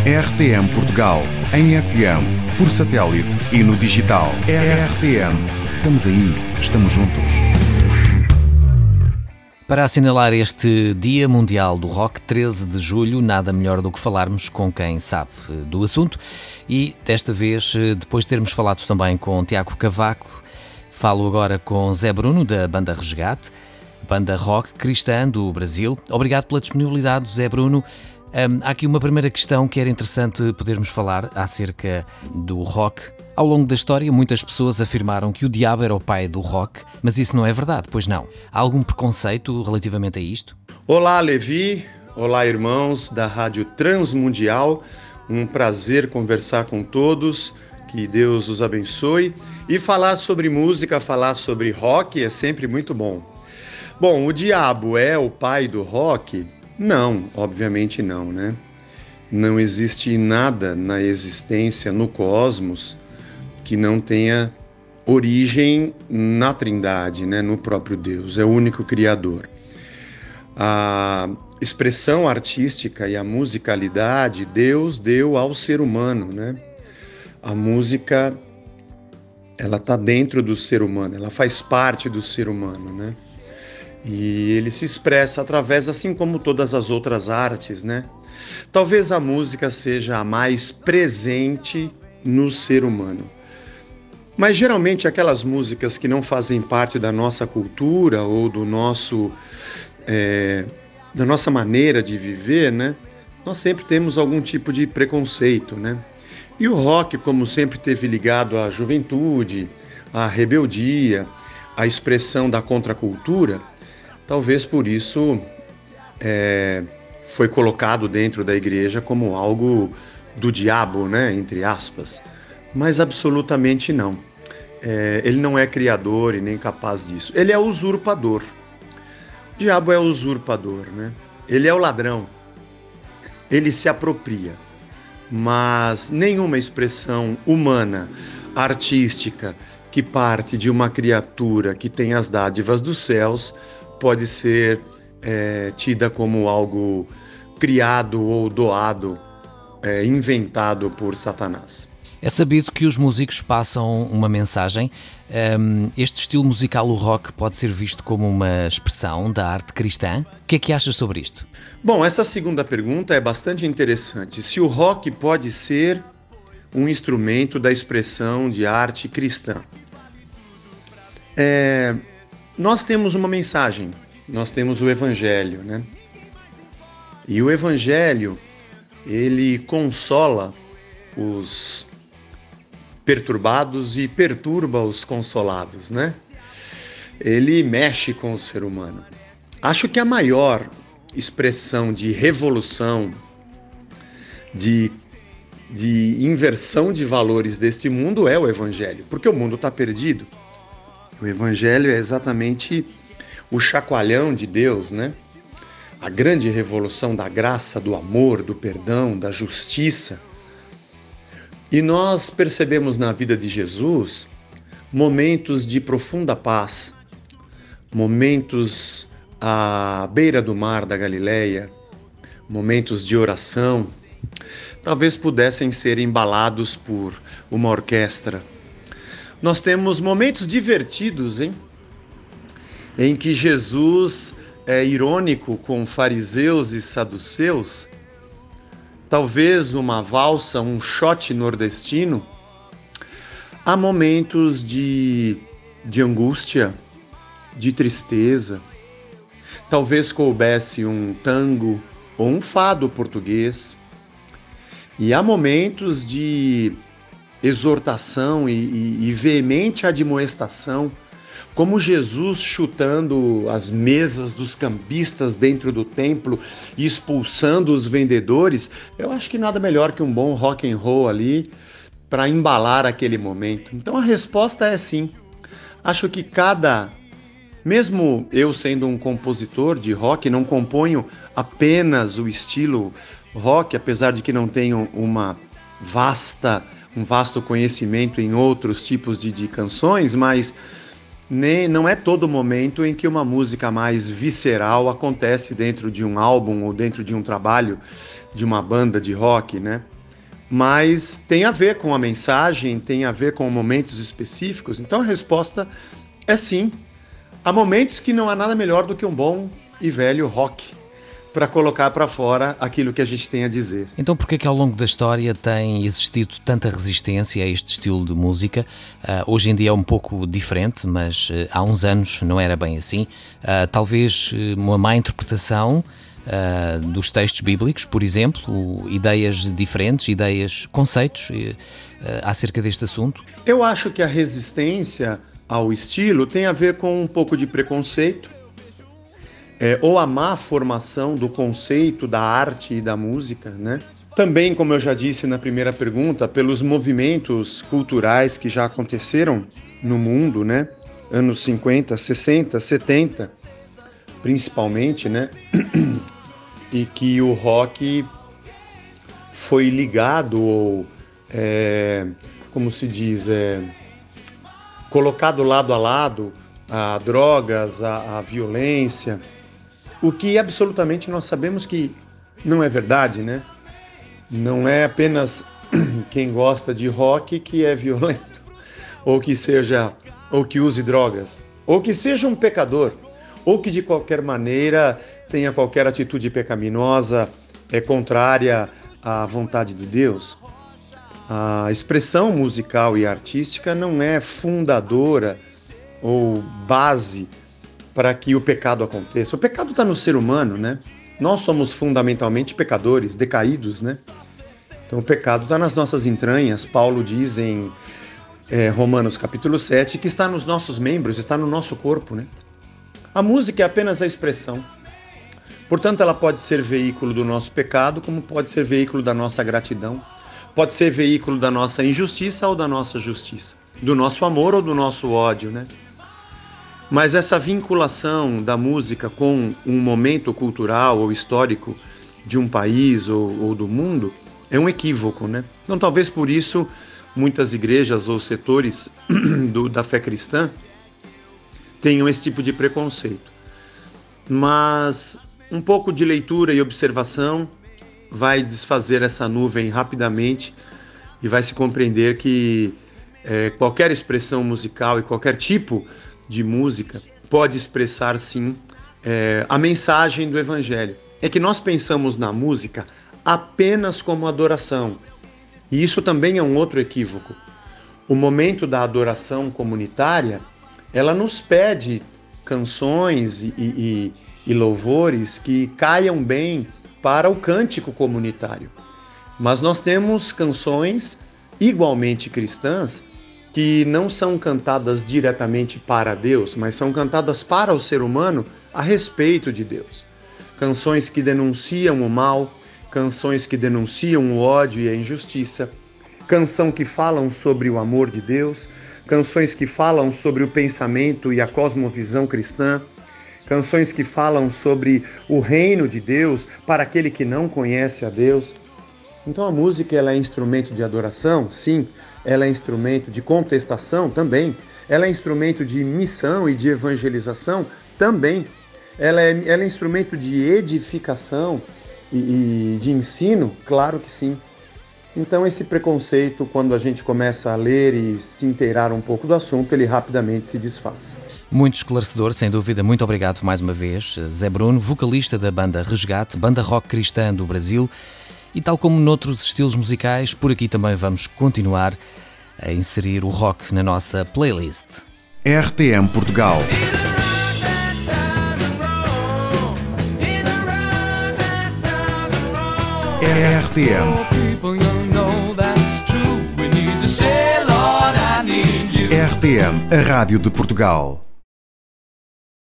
RTM Portugal, em FM, por satélite e no digital. RTM. Estamos aí, estamos juntos. Para assinalar este Dia Mundial do Rock, 13 de julho, nada melhor do que falarmos com quem sabe do assunto. E desta vez, depois de termos falado também com Tiago Cavaco, falo agora com Zé Bruno, da banda Resgate, banda rock cristã do Brasil. Obrigado pela disponibilidade, Zé Bruno. Um, há aqui uma primeira questão que era interessante podermos falar acerca do rock. Ao longo da história, muitas pessoas afirmaram que o diabo era o pai do rock, mas isso não é verdade, pois não. Há algum preconceito relativamente a isto? Olá, Levi. Olá, irmãos da Rádio Transmundial. Um prazer conversar com todos. Que Deus os abençoe. E falar sobre música, falar sobre rock é sempre muito bom. Bom, o diabo é o pai do rock? Não, obviamente não, né? Não existe nada na existência, no cosmos, que não tenha origem na Trindade, né? no próprio Deus, é o único Criador. A expressão artística e a musicalidade Deus deu ao ser humano, né? A música ela está dentro do ser humano, ela faz parte do ser humano, né? E ele se expressa através, assim como todas as outras artes, né? Talvez a música seja a mais presente no ser humano. Mas geralmente aquelas músicas que não fazem parte da nossa cultura ou do nosso é, da nossa maneira de viver, né? Nós sempre temos algum tipo de preconceito, né? E o rock, como sempre teve ligado à juventude, à rebeldia, à expressão da contracultura, Talvez por isso é, foi colocado dentro da igreja como algo do diabo, né? Entre aspas. Mas absolutamente não. É, ele não é criador e nem capaz disso. Ele é usurpador. O diabo é usurpador, né? Ele é o ladrão. Ele se apropria. Mas nenhuma expressão humana, artística, que parte de uma criatura que tem as dádivas dos céus pode ser é, tida como algo criado ou doado, é, inventado por Satanás. É sabido que os músicos passam uma mensagem. Este estilo musical, o rock, pode ser visto como uma expressão da arte cristã. O que é que achas sobre isto? Bom, essa segunda pergunta é bastante interessante. Se o rock pode ser um instrumento da expressão de arte cristã. É, nós temos uma mensagem, nós temos o Evangelho, né? E o Evangelho, ele consola os perturbados e perturba os consolados, né? Ele mexe com o ser humano. Acho que a maior expressão de revolução, de, de inversão de valores deste mundo é o Evangelho, porque o mundo está perdido. O Evangelho é exatamente o chacoalhão de Deus, né? A grande revolução da graça, do amor, do perdão, da justiça. E nós percebemos na vida de Jesus momentos de profunda paz, momentos à beira do mar da Galileia, momentos de oração, talvez pudessem ser embalados por uma orquestra nós temos momentos divertidos, hein? Em que Jesus é irônico com fariseus e saduceus, talvez uma valsa, um shot nordestino. Há momentos de, de angústia, de tristeza. Talvez coubesse um tango ou um fado português. E há momentos de exortação e, e, e veemente admoestação, como Jesus chutando as mesas dos cambistas dentro do templo e expulsando os vendedores, eu acho que nada melhor que um bom rock and roll ali para embalar aquele momento. Então a resposta é sim. Acho que cada mesmo eu sendo um compositor de rock, não componho apenas o estilo rock, apesar de que não tenho uma vasta um vasto conhecimento em outros tipos de, de canções, mas nem, não é todo momento em que uma música mais visceral acontece dentro de um álbum ou dentro de um trabalho de uma banda de rock, né? Mas tem a ver com a mensagem, tem a ver com momentos específicos. Então a resposta é sim. Há momentos que não há nada melhor do que um bom e velho rock para colocar para fora aquilo que a gente tem a dizer. Então, por que ao longo da história tem existido tanta resistência a este estilo de música? Uh, hoje em dia é um pouco diferente, mas uh, há uns anos não era bem assim. Uh, talvez uma má interpretação dos textos bíblicos, por exemplo, ideias diferentes, ideias, conceitos acerca deste assunto? Eu acho que a resistência ao estilo tem a ver com um pouco de preconceito é, ou a má formação do conceito da arte e da música, né? Também, como eu já disse na primeira pergunta, pelos movimentos culturais que já aconteceram no mundo, né? Anos 50, 60, 70, principalmente, né? e que o rock foi ligado ou, é, como se diz, é, colocado lado a lado a drogas, a, a violência, o que absolutamente nós sabemos que não é verdade, né? Não é apenas quem gosta de rock que é violento, ou que seja, ou que use drogas, ou que seja um pecador, ou que de qualquer maneira tenha qualquer atitude pecaminosa, é contrária à vontade de Deus. A expressão musical e artística não é fundadora ou base para que o pecado aconteça. O pecado está no ser humano, né? Nós somos fundamentalmente pecadores, decaídos, né? Então o pecado está nas nossas entranhas. Paulo diz em é, Romanos capítulo 7 que está nos nossos membros, está no nosso corpo, né? A música é apenas a expressão. Portanto, ela pode ser veículo do nosso pecado, como pode ser veículo da nossa gratidão, pode ser veículo da nossa injustiça ou da nossa justiça, do nosso amor ou do nosso ódio, né? Mas essa vinculação da música com um momento cultural ou histórico de um país ou, ou do mundo é um equívoco, né? Então, talvez por isso muitas igrejas ou setores do, da fé cristã tenham esse tipo de preconceito. Mas um pouco de leitura e observação vai desfazer essa nuvem rapidamente e vai se compreender que é, qualquer expressão musical e qualquer tipo de música pode expressar sim é, a mensagem do Evangelho. É que nós pensamos na música apenas como adoração. E isso também é um outro equívoco. O momento da adoração comunitária, ela nos pede canções e, e, e louvores que caiam bem para o cântico comunitário. Mas nós temos canções igualmente cristãs que não são cantadas diretamente para Deus, mas são cantadas para o ser humano a respeito de Deus. Canções que denunciam o mal, canções que denunciam o ódio e a injustiça, canção que falam sobre o amor de Deus, canções que falam sobre o pensamento e a cosmovisão cristã, canções que falam sobre o reino de Deus para aquele que não conhece a Deus. Então a música ela é instrumento de adoração, sim, ela é instrumento de contestação também, ela é instrumento de missão e de evangelização também, ela é, ela é instrumento de edificação e, e de ensino, claro que sim. Então esse preconceito, quando a gente começa a ler e se inteirar um pouco do assunto, ele rapidamente se desfaz. Muito esclarecedor, sem dúvida. Muito obrigado mais uma vez, Zé Bruno, vocalista da banda Resgate, banda rock cristã do Brasil. E tal como noutros estilos musicais, por aqui também vamos continuar a inserir o rock na nossa playlist. RTM Portugal. RTM. RTM, a Rádio de Portugal.